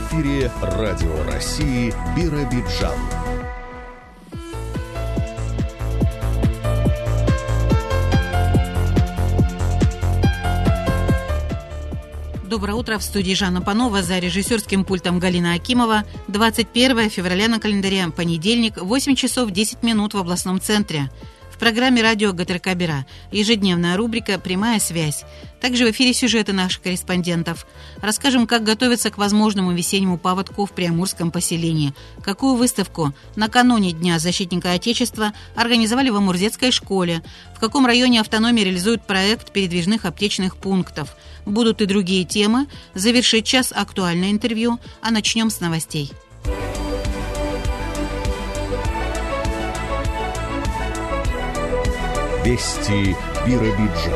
эфире Радио России Биробиджан. Доброе утро. В студии Жанна Панова за режиссерским пультом Галина Акимова. 21 февраля на календаре. Понедельник, 8 часов 10 минут в областном центре программе радио ГТРК Бера ежедневная рубрика «Прямая связь». Также в эфире сюжеты наших корреспондентов. Расскажем, как готовиться к возможному весеннему паводку в Приамурском поселении. Какую выставку накануне Дня защитника Отечества организовали в Амурзецкой школе. В каком районе автономии реализуют проект передвижных аптечных пунктов. Будут и другие темы. Завершить час актуальное интервью. А начнем с новостей. Вести Биробиджан.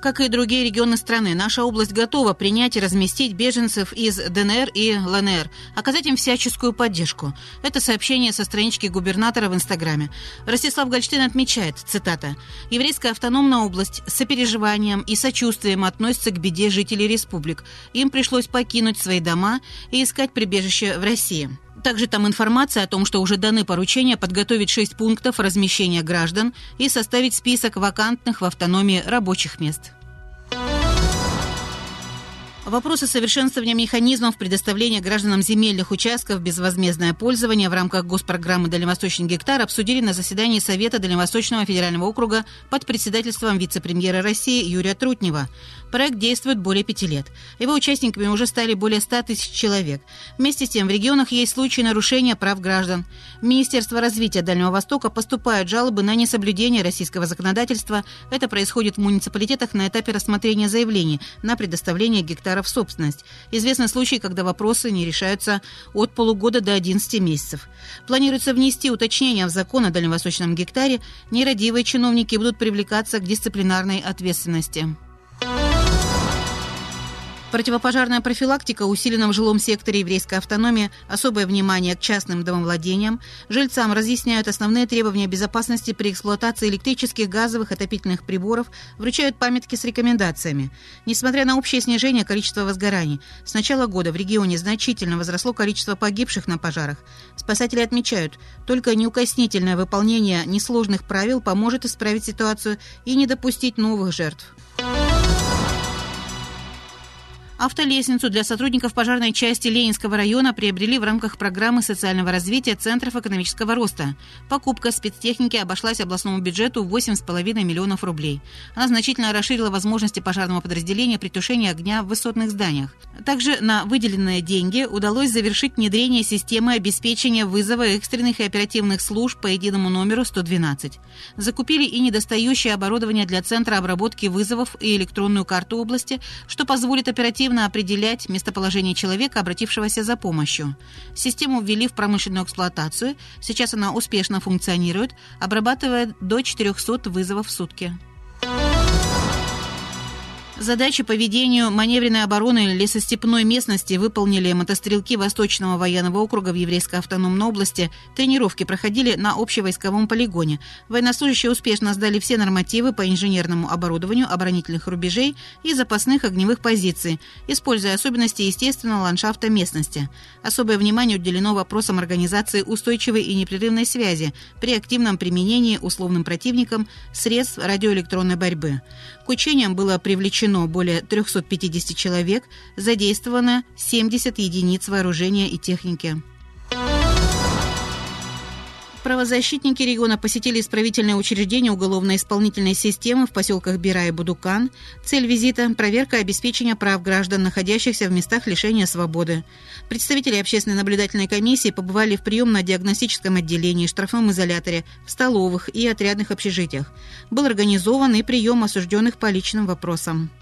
Как и другие регионы страны, наша область готова принять и разместить беженцев из ДНР и ЛНР, оказать им всяческую поддержку. Это сообщение со странички губернатора в Инстаграме. Ростислав Гольштейн отмечает, цитата, «Еврейская автономная область с сопереживанием и сочувствием относится к беде жителей республик. Им пришлось покинуть свои дома и искать прибежище в России». Также там информация о том, что уже даны поручения подготовить шесть пунктов размещения граждан и составить список вакантных в автономии рабочих мест. Вопросы совершенствования механизмов предоставления гражданам земельных участков безвозмездное пользование в рамках госпрограммы «Дальневосточный гектар» обсудили на заседании Совета Дальневосточного федерального округа под председательством вице-премьера России Юрия Трутнева. Проект действует более пяти лет. Его участниками уже стали более 100 тысяч человек. Вместе с тем в регионах есть случаи нарушения прав граждан. В Министерство развития Дальнего Востока поступают жалобы на несоблюдение российского законодательства. Это происходит в муниципалитетах на этапе рассмотрения заявлений на предоставление гектаров в собственность. Известны случаи, когда вопросы не решаются от полугода до 11 месяцев. Планируется внести уточнения в закон о дальневосточном гектаре. Нерадивые чиновники будут привлекаться к дисциплинарной ответственности. Противопожарная профилактика усилена в жилом секторе еврейской автономии, особое внимание к частным домовладениям. Жильцам разъясняют основные требования безопасности при эксплуатации электрических, газовых, отопительных приборов, вручают памятки с рекомендациями. Несмотря на общее снижение количества возгораний, с начала года в регионе значительно возросло количество погибших на пожарах. Спасатели отмечают, только неукоснительное выполнение несложных правил поможет исправить ситуацию и не допустить новых жертв. Автолестницу для сотрудников пожарной части Ленинского района приобрели в рамках программы социального развития Центров экономического роста. Покупка спецтехники обошлась областному бюджету в 8,5 миллионов рублей. Она значительно расширила возможности пожарного подразделения при тушении огня в высотных зданиях. Также на выделенные деньги удалось завершить внедрение системы обеспечения вызова экстренных и оперативных служб по единому номеру 112. Закупили и недостающее оборудование для Центра обработки вызовов и электронную карту области, что позволит оперативно оперативно определять местоположение человека, обратившегося за помощью. Систему ввели в промышленную эксплуатацию. Сейчас она успешно функционирует, обрабатывая до 400 вызовов в сутки. Задачи по ведению маневренной обороны лесостепной местности выполнили мотострелки Восточного военного округа в Еврейской автономной области. Тренировки проходили на общевойсковом полигоне. Военнослужащие успешно сдали все нормативы по инженерному оборудованию оборонительных рубежей и запасных огневых позиций, используя особенности естественного ландшафта местности. Особое внимание уделено вопросам организации устойчивой и непрерывной связи при активном применении условным противником средств радиоэлектронной борьбы. К учениям было привлечено более 350 человек, задействовано 70 единиц вооружения и техники. Правозащитники региона посетили исправительное учреждение уголовно-исполнительной системы в поселках Бира и Будукан. Цель визита – проверка обеспечения прав граждан, находящихся в местах лишения свободы. Представители общественной наблюдательной комиссии побывали в приемно-диагностическом отделении, штрафном изоляторе, в столовых и отрядных общежитиях. Был организован и прием осужденных по личным вопросам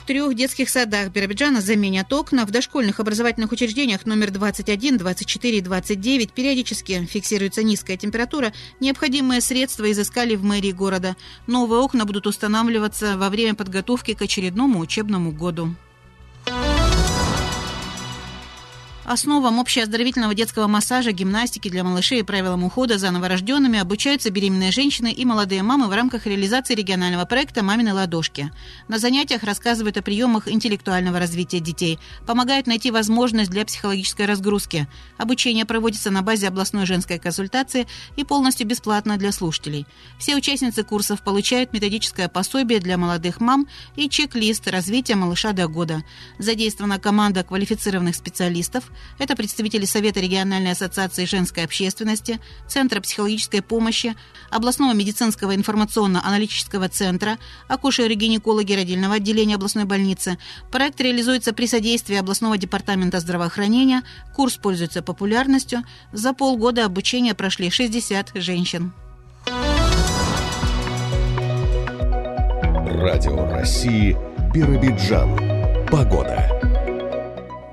трех детских садах Биробиджана заменят окна. В дошкольных образовательных учреждениях номер 21, 24 и 29 периодически фиксируется низкая температура. Необходимые средства изыскали в мэрии города. Новые окна будут устанавливаться во время подготовки к очередному учебному году. Основам общеоздоровительного детского массажа, гимнастики для малышей и правилам ухода за новорожденными обучаются беременные женщины и молодые мамы в рамках реализации регионального проекта «Мамины ладошки». На занятиях рассказывают о приемах интеллектуального развития детей, помогают найти возможность для психологической разгрузки. Обучение проводится на базе областной женской консультации и полностью бесплатно для слушателей. Все участницы курсов получают методическое пособие для молодых мам и чек-лист развития малыша до года. Задействована команда квалифицированных специалистов, это представители Совета региональной ассоциации женской общественности, Центра психологической помощи, областного медицинского информационно-аналитического центра, акушеры-гинекологи родильного отделения областной больницы. Проект реализуется при содействии областного департамента здравоохранения. Курс пользуется популярностью. За полгода обучения прошли 60 женщин. Радио России Биробиджан. Погода.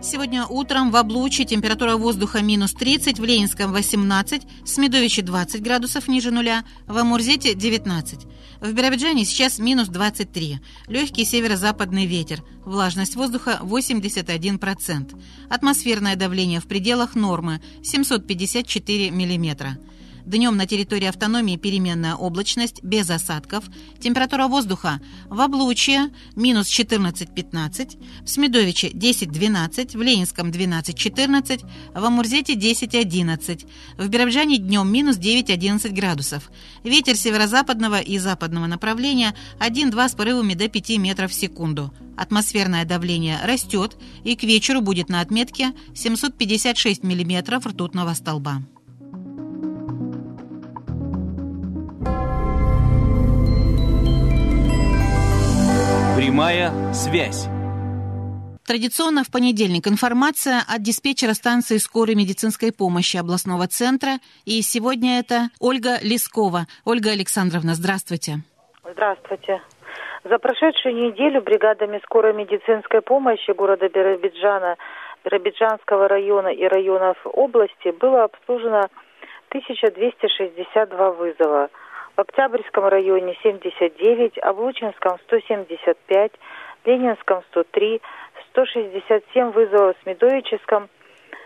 Сегодня утром в Облуче температура воздуха минус 30, в Ленинском 18, в Смедовиче 20 градусов ниже нуля, в Амурзете 19. В Биробиджане сейчас минус 23. Легкий северо-западный ветер. Влажность воздуха 81%. Атмосферное давление в пределах нормы 754 миллиметра. Днем на территории автономии переменная облачность, без осадков. Температура воздуха в Облучье минус 14-15, в Смедовиче 10-12, в Ленинском 12-14, в Амурзете 10-11, в Биробжане днем минус 9-11 градусов. Ветер северо-западного и западного направления 1-2 с порывами до 5 метров в секунду. Атмосферное давление растет и к вечеру будет на отметке 756 миллиметров ртутного столба. Прямая связь. Традиционно в понедельник информация от диспетчера станции скорой медицинской помощи областного центра. И сегодня это Ольга Лескова. Ольга Александровна, здравствуйте. Здравствуйте. За прошедшую неделю бригадами скорой медицинской помощи города Биробиджана, Биробиджанского района и районов области было обслужено 1262 вызова – в Октябрьском районе 79, Облучинском 175, Ленинском 103, 167 вызовов в Смедовическом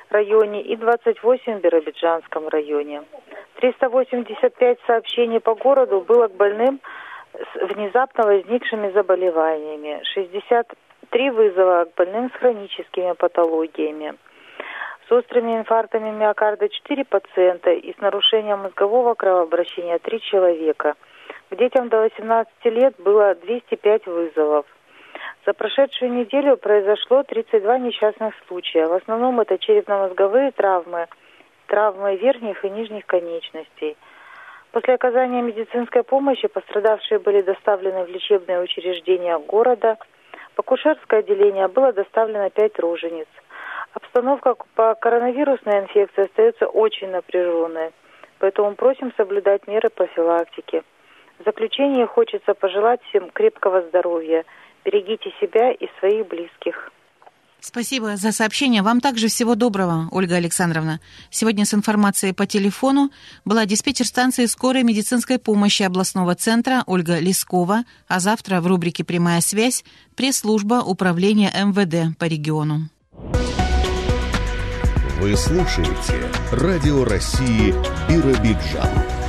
районе и 28 в Биробиджанском районе. 385 сообщений по городу было к больным с внезапно возникшими заболеваниями, 63 вызова к больным с хроническими патологиями с острыми инфарктами миокарда 4 пациента и с нарушением мозгового кровообращения 3 человека. К детям до 18 лет было 205 вызовов. За прошедшую неделю произошло 32 несчастных случая. В основном это черепно-мозговые травмы, травмы верхних и нижних конечностей. После оказания медицинской помощи пострадавшие были доставлены в лечебные учреждения города. В акушерское отделение было доставлено 5 рожениц. Обстановка по коронавирусной инфекции остается очень напряженной, поэтому просим соблюдать меры профилактики. В заключение хочется пожелать всем крепкого здоровья. Берегите себя и своих близких. Спасибо за сообщение. Вам также всего доброго, Ольга Александровна. Сегодня с информацией по телефону была диспетчер станции скорой медицинской помощи областного центра Ольга Лескова, а завтра в рубрике «Прямая связь» пресс-служба управления МВД по региону. Вы слушаете Радио России Биробиджан.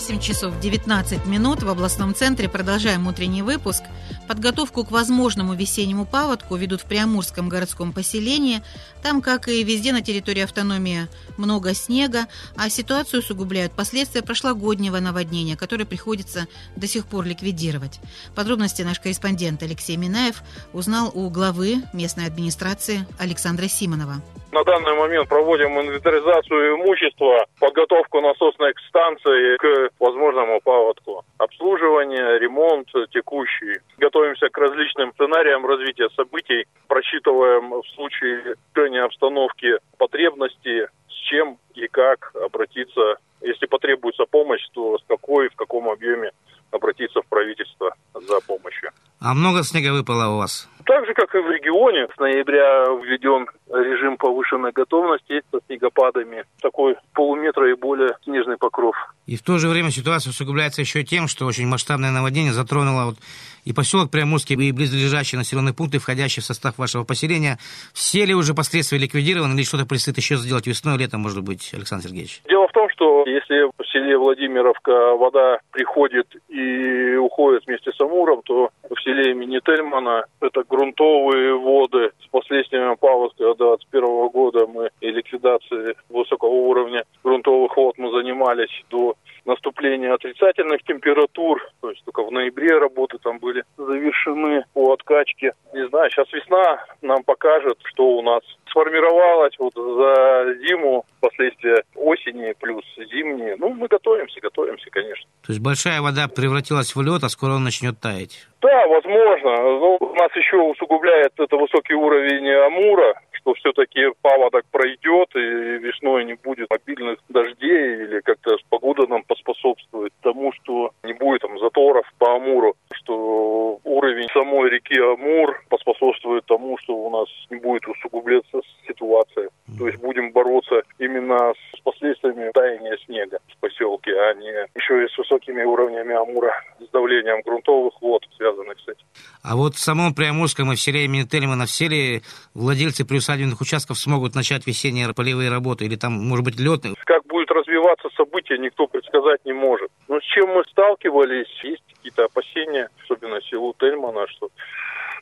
8 часов 19 минут в областном центре. Продолжаем утренний выпуск. Подготовку к возможному весеннему паводку ведут в Приамурском городском поселении. Там, как и везде на территории автономии, много снега, а ситуацию усугубляют последствия прошлогоднего наводнения, которое приходится до сих пор ликвидировать. Подробности наш корреспондент Алексей Минаев узнал у главы местной администрации Александра Симонова. На данный момент проводим инвентаризацию имущества, подготовку насосной станции к возможному паводку. Обслуживание, ремонт текущий. Готовимся к различным сценариям развития событий. Просчитываем в случае решения обстановки потребности, с чем и как обратиться. Если потребуется помощь, то с какой, в каком объеме обратиться в правительство за помощью. А много снега выпало у вас? Так же, как и в регионе, с ноября введен режим повышенной готовности со снегопадами. Такой полуметра и более снежный покров. И в то же время ситуация усугубляется еще тем, что очень масштабное наводнение затронуло вот и поселок Приамурский, и близлежащие населенные пункты, входящие в состав вашего поселения. Все ли уже последствия ликвидированы или что-то предстоит еще сделать весной, летом, может быть, Александр Сергеевич? Дело в том, что если селе Владимировка вода приходит и уходит вместе с Амуром, то в селе имени Тельмана это грунтовые воды. С последствиями паводка 2021 года мы и ликвидацией высокого уровня грунтовых вод мы занимались до наступления отрицательных температур, то есть только в ноябре работы там были завершены по откачке. Не знаю, сейчас весна нам покажет, что у нас сформировалось вот за зиму, последствия осени плюс зимние. Ну, мы готовимся, готовимся, конечно. То есть большая вода превратилась в лед, а скоро он начнет таять? Да, возможно. Но у нас еще усугубляет это высокий уровень Амура, что все-таки паводок пройдет и весной не будет обильных дождей или как-то погода нам поспособствует тому, что не будет там заторов по Амуру, что уровень самой реки Амур поспособствует тому, что у нас не будет усугубляться ситуация. То есть будем бороться именно с последствиями таяния снега в поселке, а не еще и с высокими уровнями Амура, с давлением грунтовых вод, связанных с этим. А вот в самом Приамурском и в селе имени Тельмана все ли владельцы приусадебных участков смогут начать весенние полевые работы? Или там, может быть, лед? Как будет развиваться событие, никто предсказать не может. Но с чем мы сталкивались, есть какие-то опасения, особенно селу Тельмана, что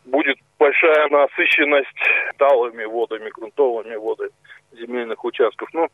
будет большая насыщенность талыми водами, грунтовыми водами земельных участков. Но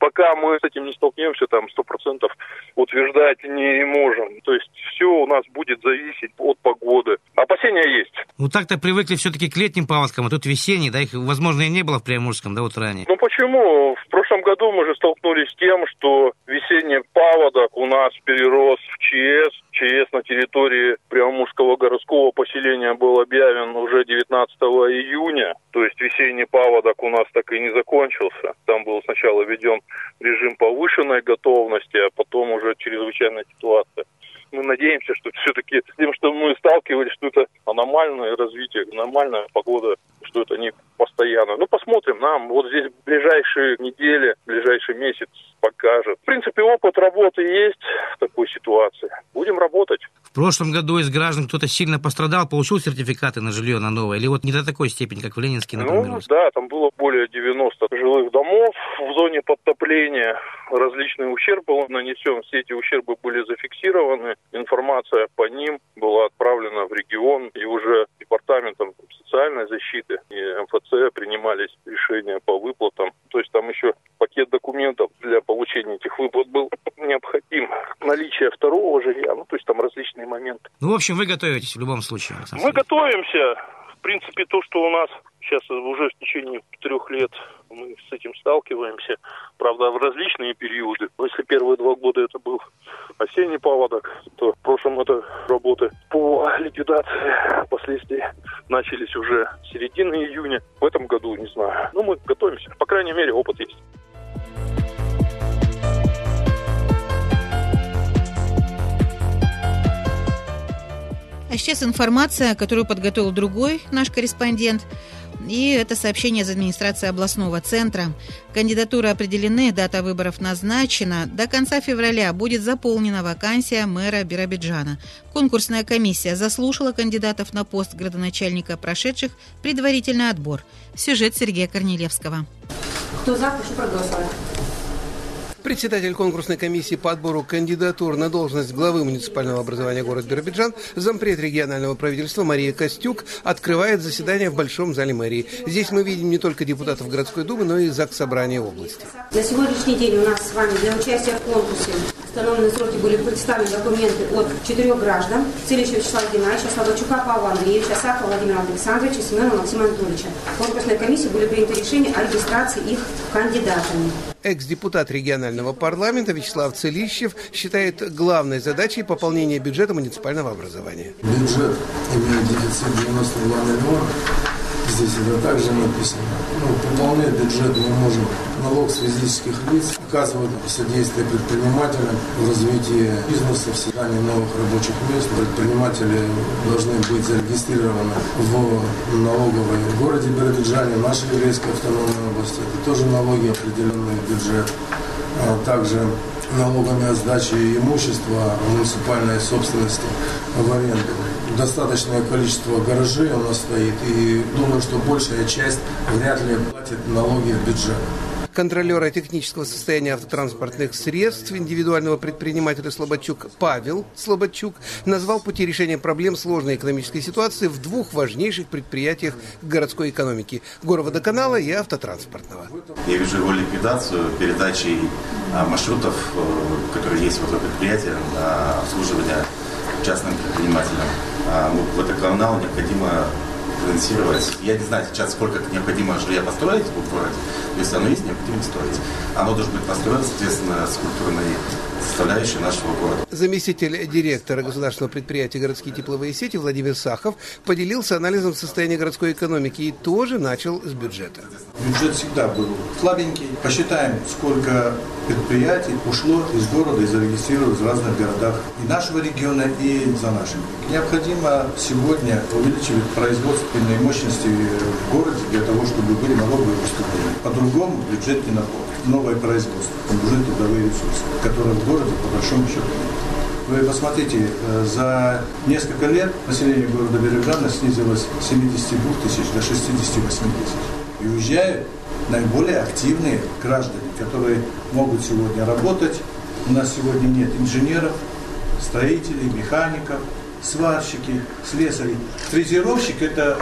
пока мы с этим не столкнемся, там сто процентов утверждать не можем. То есть все у нас будет зависеть от погоды. Опасения есть. Ну так-то привыкли все-таки к летним паводкам, а тут весенний, да, их, возможно, и не было в Приамурском, да, вот ранее. Ну почему? В прошлом году мы же столкнулись с тем, что весенний паводок у нас перерос в ЧС. ЧС на территории Приамурского городского поселения был объявлен уже 19 июня. То есть весенний паводок у нас так и не закончился. Там был сначала введен режим повышенной готовности, а потом уже чрезвычайная ситуация. Мы надеемся, что все-таки с тем, что мы сталкивались, что это аномальное развитие, нормальная погода, что это не постоянно. Ну, посмотрим, нам вот здесь ближайшие недели, ближайший месяц покажет. В принципе, опыт работы есть в такой ситуации. Будем работать. В прошлом году из граждан кто-то сильно пострадал, получил сертификаты на жилье на новое? Или вот не до такой степени, как в Ленинске, например? Ну, да, там было более 90 жилых домов в зоне подтопления. Различный ущерб был нанесен. Все эти ущербы были зафиксированы. Информация по ним была отправлена в регион. И уже департаментом социальной защиты и МФЦ принимались решения по выплатам. То есть там еще пакет документов для получения этих выплат был необходим. Наличие второго жилья, ну, то есть там различные моменты. Ну, в общем, вы готовитесь в любом случае. Мы готовимся. В принципе, то, что у нас сейчас уже в течение трех лет мы с этим сталкиваемся, правда, в различные периоды. Но Если первые два года это был осенний паводок, то в прошлом это работы по ликвидации последствий начались уже с середины июня. В этом году, не знаю. Ну, мы готовимся. По крайней мере, опыт есть. А сейчас информация, которую подготовил другой наш корреспондент. И это сообщение из администрации областного центра. Кандидатуры определены, дата выборов назначена. До конца февраля будет заполнена вакансия мэра Биробиджана. Конкурсная комиссия заслушала кандидатов на пост градоначальника, прошедших предварительный отбор. Сюжет Сергея Корнелевского. Кто за, прошу проголосовать. Председатель конкурсной комиссии по отбору кандидатур на должность главы муниципального образования города Биробиджан, зампред регионального правительства Мария Костюк открывает заседание в Большом зале мэрии. Здесь мы видим не только депутатов городской думы, но и ЗАГС Собрания области. На сегодняшний день у нас с вами для участия в конкурсе установленные сроки были представлены документы от четырех граждан. Целищева Вячеслава Геннадьевича, Слободчука Павла Андреевича, Сакова Владимира Александровича, Семенова Максима Анатольевича. В конкурсной комиссии были приняты решения о регистрации их кандидатами. Экс-депутат регионального парламента Вячеслав Целищев считает главной задачей пополнение бюджета муниципального образования. Бюджет имеет дефицит 92 миллиона. Здесь это также написано. Ну, пополнять бюджет мы можем налог с физических лиц, оказывать содействие предпринимателям в развитии бизнеса, в создании новых рабочих мест. Предприниматели должны быть зарегистрированы в налоговой в городе Биробиджане, нашей еврейской автономной области. Это тоже налоги, определенные в бюджет. А также налогами о сдаче имущества муниципальной собственности в аренду. Достаточное количество гаражей у нас стоит, и думаю, что большая часть вряд ли платит налоги в бюджет контролера технического состояния автотранспортных средств индивидуального предпринимателя Слободчук Павел Слободчук назвал пути решения проблем сложной экономической ситуации в двух важнейших предприятиях городской экономики – горводоканала и автотранспортного. Я вижу его ликвидацию передачей а, маршрутов, э, которые есть в этом предприятии, на обслуживание частным предпринимателям. А, ну, водоканал необходимо финансировать. Я не знаю сейчас, сколько необходимо жилья построить в городе. Если оно есть, необходимо строить. Оно должно быть построено, соответственно, с культурной составляющей нашего города. Заместитель директора государственного предприятия «Городские тепловые сети» Владимир Сахов поделился анализом состояния городской экономики и тоже начал с бюджета. Бюджет всегда был слабенький. Посчитаем, сколько предприятий ушло из города и зарегистрировалось в разных городах и нашего региона, и за нашим. Необходимо сегодня увеличивать производственные мощности в городе для того, чтобы были налоговые поступления. По-другому бюджет не наполнен. Новое производство, нужны трудовые ресурсы, которые в городе по большому счету. Вы посмотрите, э, за несколько лет население города Бережана снизилось с 72 тысяч до 68 тысяч. И уезжают наиболее активные граждане, которые могут сегодня работать. У нас сегодня нет инженеров, строителей, механиков, сварщики, слесарей. Фрезеровщик – это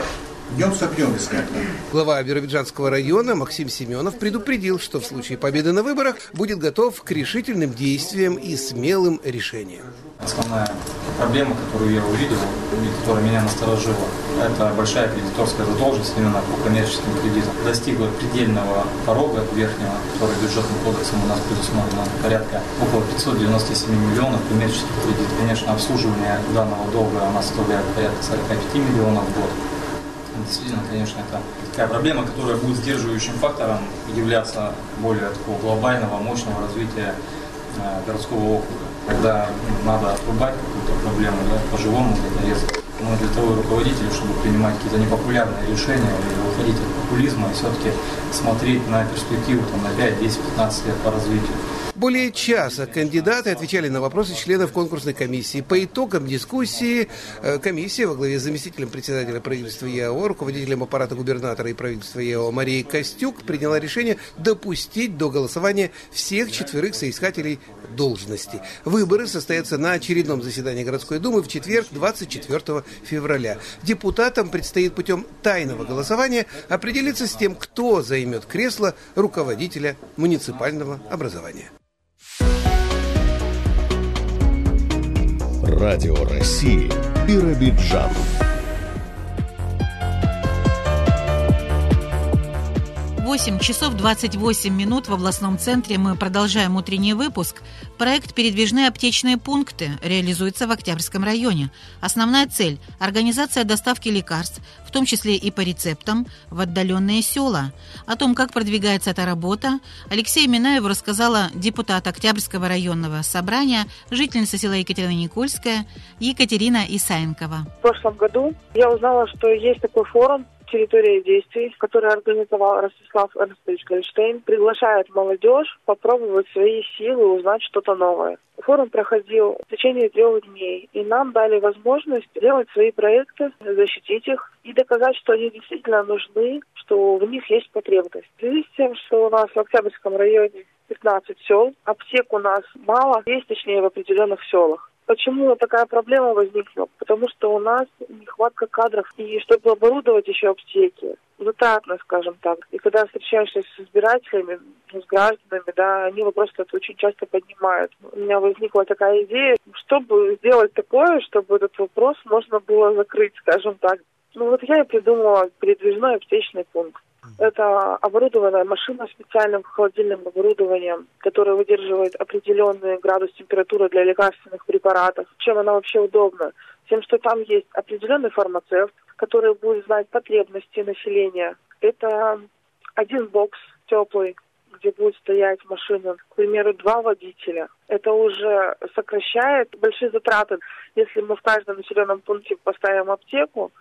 днем с огнем искать. Глава Биробиджанского района Максим Семенов предупредил, что в случае победы на выборах будет готов к решительным действиям и смелым решениям. Основная проблема, которую я увидел и которая меня насторожила, это большая кредиторская задолженность именно по коммерческим кредитам. Достигла предельного порога верхнего, который бюджетным кодексом у нас предусмотрено порядка около 597 миллионов коммерческих кредитов. Конечно, обслуживание данного долга у нас составляет порядка 45 миллионов в год действительно, конечно, это такая проблема, которая будет сдерживающим фактором являться более такого глобального, мощного развития э, городского округа. Когда надо отрубать какую-то проблему, да, по-живому где-то резко. Но для того и руководители, чтобы принимать какие-то непопулярные решения или выходить от популизма и все-таки смотреть на перспективу там, на 5, 10, 15 лет по развитию. Более часа кандидаты отвечали на вопросы членов конкурсной комиссии. По итогам дискуссии э, комиссия во главе с заместителем председателя правительства ЕАО, руководителем аппарата губернатора и правительства ЕАО Марией Костюк приняла решение допустить до голосования всех четверых соискателей должности. Выборы состоятся на очередном заседании городской думы в четверг 24 февраля. Депутатам предстоит путем тайного голосования определиться с тем, кто займет кресло руководителя муниципального образования. Радио России Биробиджан. 8 часов 28 минут в областном центре мы продолжаем утренний выпуск. Проект «Передвижные аптечные пункты» реализуется в Октябрьском районе. Основная цель – организация доставки лекарств, в том числе и по рецептам, в отдаленные села. О том, как продвигается эта работа, Алексею Минаеву рассказала депутат Октябрьского районного собрания, жительница села Екатерина Никольская Екатерина Исаенкова. В прошлом году я узнала, что есть такой форум территория действий, который организовал Ростислав Эрнстович Гольштейн, приглашает молодежь попробовать свои силы, узнать что-то новое. Форум проходил в течение трех дней, и нам дали возможность сделать свои проекты, защитить их и доказать, что они действительно нужны, что в них есть потребность. В связи с тем, что у нас в Октябрьском районе 15 сел, аптек у нас мало, есть точнее в определенных селах. Почему такая проблема возникла? Потому что у нас нехватка кадров. И чтобы оборудовать еще аптеки, затратно, скажем так. И когда встречаешься с избирателями, ну, с гражданами, да, они вопрос этот очень часто поднимают. У меня возникла такая идея, чтобы сделать такое, чтобы этот вопрос можно было закрыть, скажем так. Ну вот я и придумала передвижной аптечный пункт. Это оборудованная машина специальным холодильным оборудованием, которое выдерживает определенный градус температуры для лекарственных препаратов. Чем она вообще удобна? Тем, что там есть определенный фармацевт, который будет знать потребности населения. Это один бокс теплый, где будет стоять машина, к примеру, два водителя. Это уже сокращает большие затраты. Если мы в каждом населенном пункте поставим аптеку,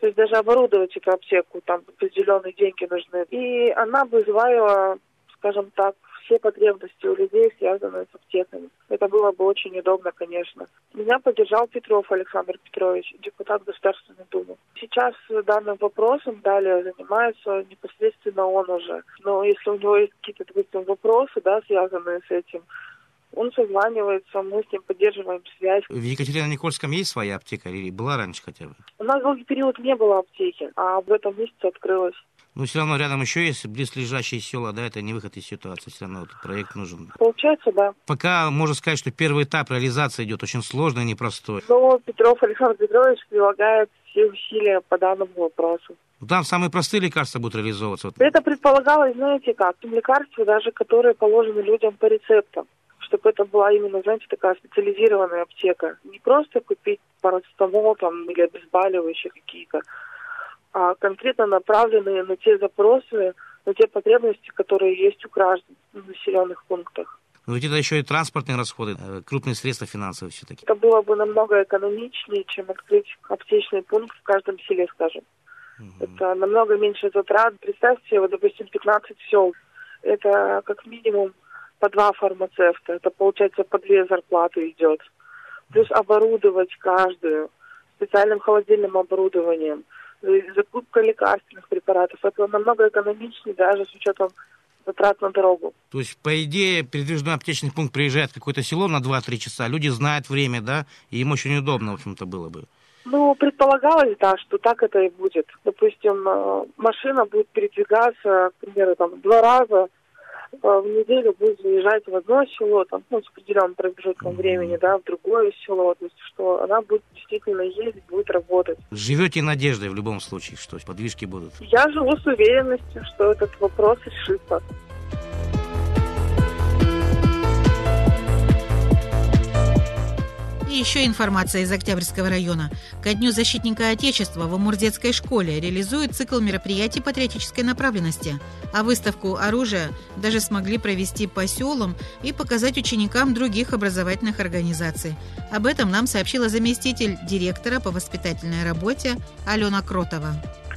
то есть даже оборудовать эту аптеку, там определенные деньги нужны. И она бы избавила, скажем так, все потребности у людей, связанные с аптеками. Это было бы очень удобно, конечно. Меня поддержал Петров Александр Петрович, депутат Государственной Думы. Сейчас данным вопросом далее занимается непосредственно он уже. Но если у него есть какие-то, допустим, вопросы, да, связанные с этим, он созванивается, мы с ним поддерживаем связь. В Екатерино-Никольском есть своя аптека или была раньше хотя бы? У нас долгий период не было аптеки, а в этом месяце открылась. Но все равно рядом еще есть близлежащие села, да, это не выход из ситуации, все равно этот проект нужен. Получается, да. Пока можно сказать, что первый этап реализации идет очень сложный и непростой. Но Петров Александр Петрович прилагает все усилия по данному вопросу. Там самые простые лекарства будут реализовываться. Это предполагалось, знаете как, лекарства даже, которые положены людям по рецептам чтобы это была именно, знаете, такая специализированная аптека. Не просто купить парацетамол там или обезболивающие какие-то, а конкретно направленные на те запросы, на те потребности, которые есть у граждан в населенных пунктах. Но ведь это еще и транспортные расходы, э, крупные средства финансовые все-таки. Это было бы намного экономичнее, чем открыть аптечный пункт в каждом селе, скажем. Угу. Это намного меньше затрат. Представьте, вот, допустим, 15 сел. Это как минимум по два фармацевта. Это, получается, по две зарплаты идет. Плюс оборудовать каждую специальным холодильным оборудованием – закупка лекарственных препаратов. Это намного экономичнее даже с учетом затрат на дорогу. То есть, по идее, передвижной аптечный пункт приезжает в какое-то село на 2-3 часа, люди знают время, да, и им очень удобно, в общем-то, было бы. Ну, предполагалось, да, что так это и будет. Допустим, э, машина будет передвигаться, к примеру, там, два раза в неделю будет заезжать в одно село, там, ну, с определенным промежутком времени, да, в другое село, то есть, что она будет действительно ездить, будет работать. Живете надеждой в любом случае, что подвижки будут? Я живу с уверенностью, что этот вопрос решится. Еще информация из Октябрьского района. Ко Дню защитника Отечества в Амурдетской школе реализует цикл мероприятий патриотической направленности. А выставку оружия даже смогли провести по селам и показать ученикам других образовательных организаций. Об этом нам сообщила заместитель директора по воспитательной работе Алена Кротова.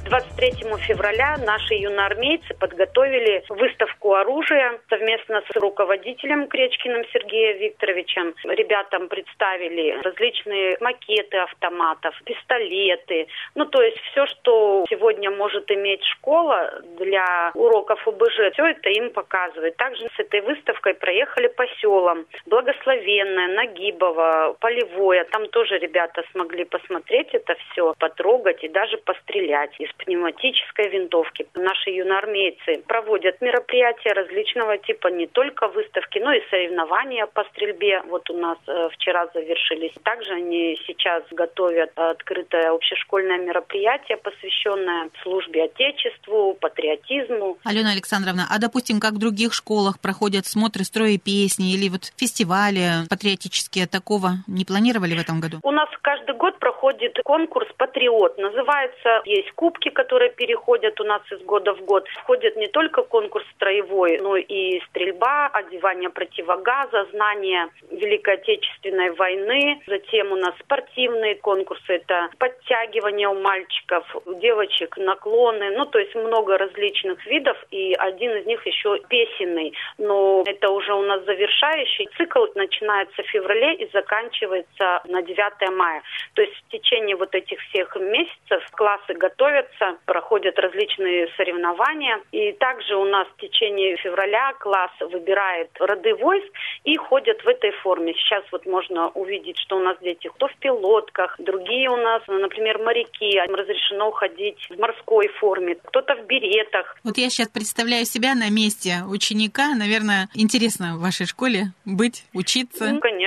23 февраля наши юноармейцы подготовили выставку оружия совместно с руководителем Кречкиным Сергеем Викторовичем. Ребятам представили различные макеты автоматов, пистолеты. Ну, то есть все, что сегодня может иметь школа для уроков ОБЖ, все это им показывает. Также с этой выставкой проехали по селам. Благословенное, Нагибово, Полевое. Там тоже ребята смогли посмотреть это все, потрогать и даже пострелять из пневматической винтовки. Наши юноармейцы проводят мероприятия различного типа, не только выставки, но и соревнования по стрельбе. Вот у нас э, вчера завершились. Также они сейчас готовят открытое общешкольное мероприятие, посвященное службе Отечеству, патриотизму. Алена Александровна, а допустим, как в других школах проходят смотры строя и песни или вот фестивали патриотические, такого не планировали в этом году? У нас каждый год проходит конкурс «Патриот». Называется, есть кубки курсы, которые переходят у нас из года в год, входят не только конкурс строевой, но и стрельба, одевание противогаза, знание Великой Отечественной войны. Затем у нас спортивные конкурсы, это подтягивание у мальчиков, у девочек наклоны, ну то есть много различных видов, и один из них еще песенный. Но это уже у нас завершающий. Цикл начинается в феврале и заканчивается на 9 мая. То есть в течение вот этих всех месяцев классы готовятся готовятся, проходят различные соревнования. И также у нас в течение февраля класс выбирает роды войск и ходят в этой форме. Сейчас вот можно увидеть, что у нас дети кто в пилотках, другие у нас, например, моряки. Им разрешено ходить в морской форме, кто-то в беретах. Вот я сейчас представляю себя на месте ученика. Наверное, интересно в вашей школе быть, учиться. Ну, конечно.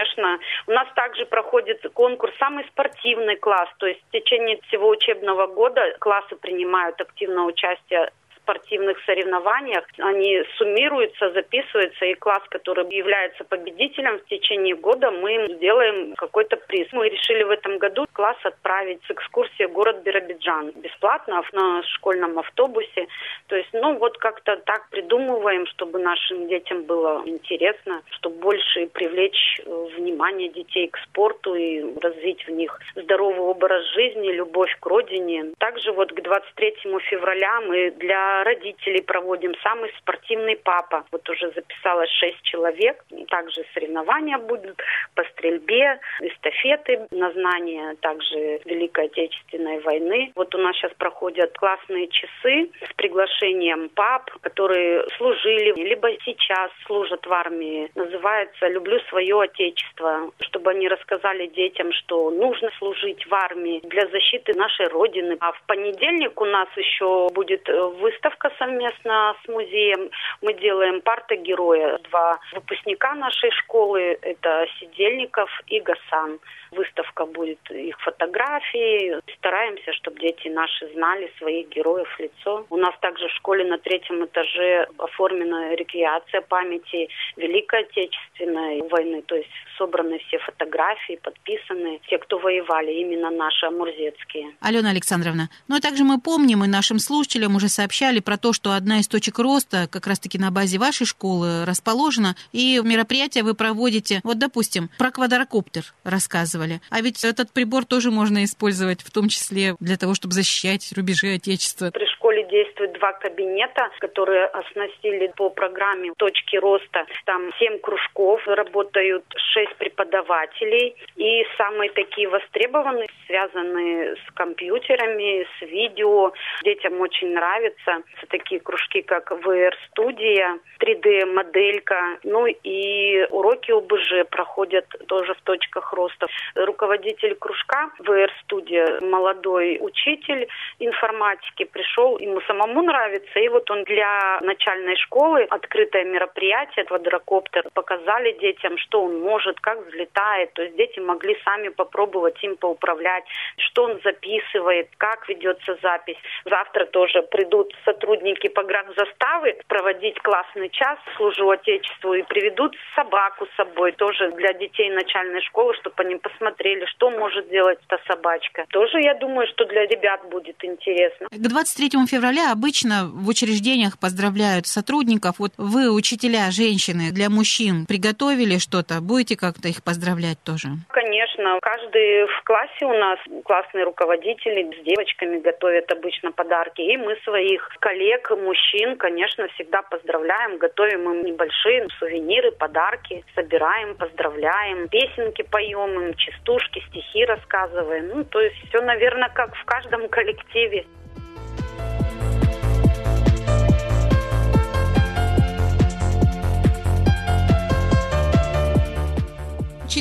У нас также проходит конкурс «Самый спортивный класс». То есть в течение всего учебного года классы принимают активное участие спортивных соревнованиях. Они суммируются, записываются, и класс, который является победителем в течение года, мы им сделаем какой-то приз. Мы решили в этом году класс отправить с экскурсией в город Биробиджан бесплатно на школьном автобусе. То есть, ну, вот как-то так придумываем, чтобы нашим детям было интересно, чтобы больше привлечь э, внимание детей к спорту и развить в них здоровый образ жизни, любовь к родине. Также вот к 23 февраля мы для родителей проводим самый спортивный папа. Вот уже записалось 6 человек. Также соревнования будут по стрельбе, эстафеты на знание также Великой Отечественной войны. Вот у нас сейчас проходят классные часы с приглашением пап, которые служили, либо сейчас служат в армии. Называется «Люблю свое Отечество», чтобы они рассказали детям, что нужно служить в армии для защиты нашей Родины. А в понедельник у нас еще будет э, выставка совместно с музеем. Мы делаем парта героя. Два выпускника нашей школы, это Сидельников и Гасан выставка будет их фотографии. Стараемся, чтобы дети наши знали своих героев лицо. У нас также в школе на третьем этаже оформлена рекреация памяти Великой Отечественной войны. То есть собраны все фотографии, подписаны те, кто воевали, именно наши амурзецкие. Алена Александровна, ну а также мы помним и нашим слушателям уже сообщали про то, что одна из точек роста как раз-таки на базе вашей школы расположена, и мероприятия вы проводите, вот, допустим, про квадрокоптер рассказывали рассказывали. А ведь этот прибор тоже можно использовать, в том числе для того, чтобы защищать рубежи Отечества. При школе действует два кабинета, которые оснастили по программе «Точки роста». Там семь кружков, работают шесть преподавателей. И самые такие востребованные, связанные с компьютерами, с видео. Детям очень нравятся. Такие кружки, как VR-студия, 3D-моделька. Ну и уроки ОБЖ проходят тоже в точках роста руководитель кружка ВР-студия, молодой учитель информатики, пришел, ему самому нравится, и вот он для начальной школы открытое мероприятие, квадрокоптер, показали детям, что он может, как взлетает, то есть дети могли сами попробовать им поуправлять, что он записывает, как ведется запись. Завтра тоже придут сотрудники погранзаставы проводить классный час, служу Отечеству, и приведут собаку с собой, тоже для детей начальной школы, чтобы они посмотрели посмотрели, что может делать эта собачка. Тоже, я думаю, что для ребят будет интересно. К 23 февраля обычно в учреждениях поздравляют сотрудников. Вот вы, учителя, женщины, для мужчин приготовили что-то? Будете как-то их поздравлять тоже? Конечно. Каждый в классе у нас классные руководители с девочками готовят обычно подарки. И мы своих коллег, мужчин, конечно, всегда поздравляем, готовим им небольшие сувениры, подарки, собираем, поздравляем, песенки поем им, частушки, стихи рассказываем. Ну, то есть все, наверное, как в каждом коллективе.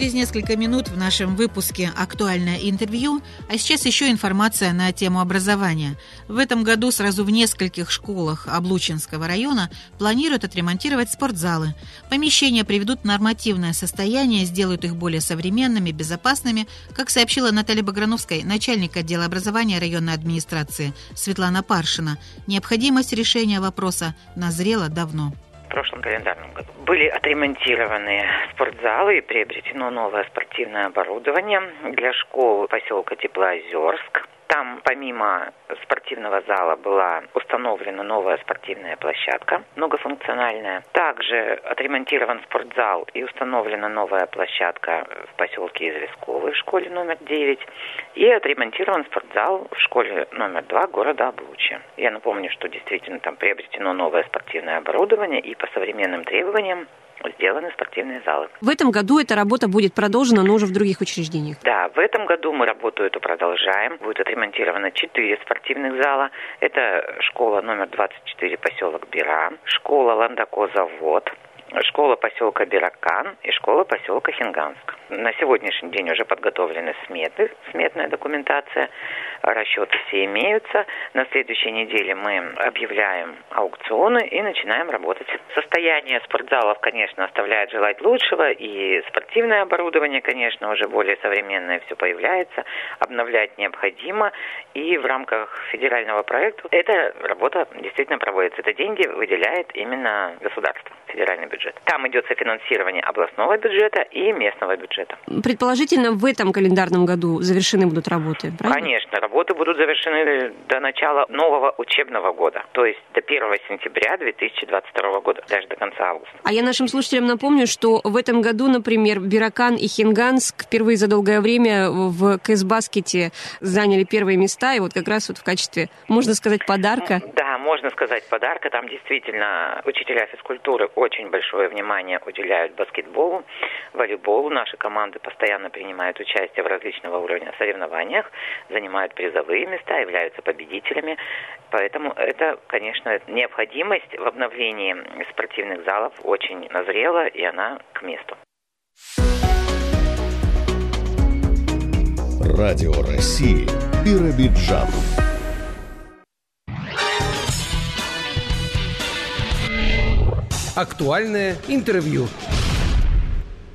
Через несколько минут в нашем выпуске «Актуальное интервью», а сейчас еще информация на тему образования. В этом году сразу в нескольких школах Облучинского района планируют отремонтировать спортзалы. Помещения приведут в нормативное состояние, сделают их более современными, безопасными, как сообщила Наталья Баграновская, начальник отдела образования районной администрации Светлана Паршина. Необходимость решения вопроса назрела давно прошлом календарном году. Были отремонтированы спортзалы и приобретено новое спортивное оборудование для школ поселка Теплоозерск. Помимо спортивного зала была установлена новая спортивная площадка, многофункциональная. Также отремонтирован спортзал и установлена новая площадка в поселке Известковой в школе номер 9. И отремонтирован спортзал в школе номер 2 города Облучья. Я напомню, что действительно там приобретено новое спортивное оборудование и по современным требованиям сделаны спортивные залы. В этом году эта работа будет продолжена, но уже в других учреждениях? Да, в этом году мы работу эту продолжаем. Будет отремонтировано четыре спортивных зала. Это школа номер 24, поселок Бира, школа Ландако завод, школа поселка Биракан и школа поселка Хинганск. На сегодняшний день уже подготовлены сметы, сметная документация, расчеты все имеются. На следующей неделе мы объявляем аукционы и начинаем работать. Состояние спортзалов, конечно, оставляет желать лучшего, и спортивное оборудование, конечно, уже более современное все появляется, обновлять необходимо, и в рамках федерального проекта эта работа действительно проводится. Это деньги выделяет именно государство, федеральный бюджет. Там идет софинансирование областного бюджета и местного бюджета. Предположительно, в этом календарном году завершены будут работы, правильно? Конечно, работы будут завершены до начала нового учебного года, то есть до 1 сентября 2022 года, даже до конца августа. А я нашим слушателям напомню, что в этом году, например, Биракан и Хинганск впервые за долгое время в КС-баскете заняли первые места, и вот как раз вот в качестве, можно сказать, подарка. Да, можно сказать, подарка. Там действительно учителя физкультуры очень большое внимание уделяют баскетболу, волейболу. Наши команды постоянно принимают участие в различного уровня соревнованиях, занимают призовые места, являются победителями. Поэтому это, конечно, необходимость в обновлении спортивных залов очень назрела, и она к месту. Радио России Биробиджан. Актуальное интервью.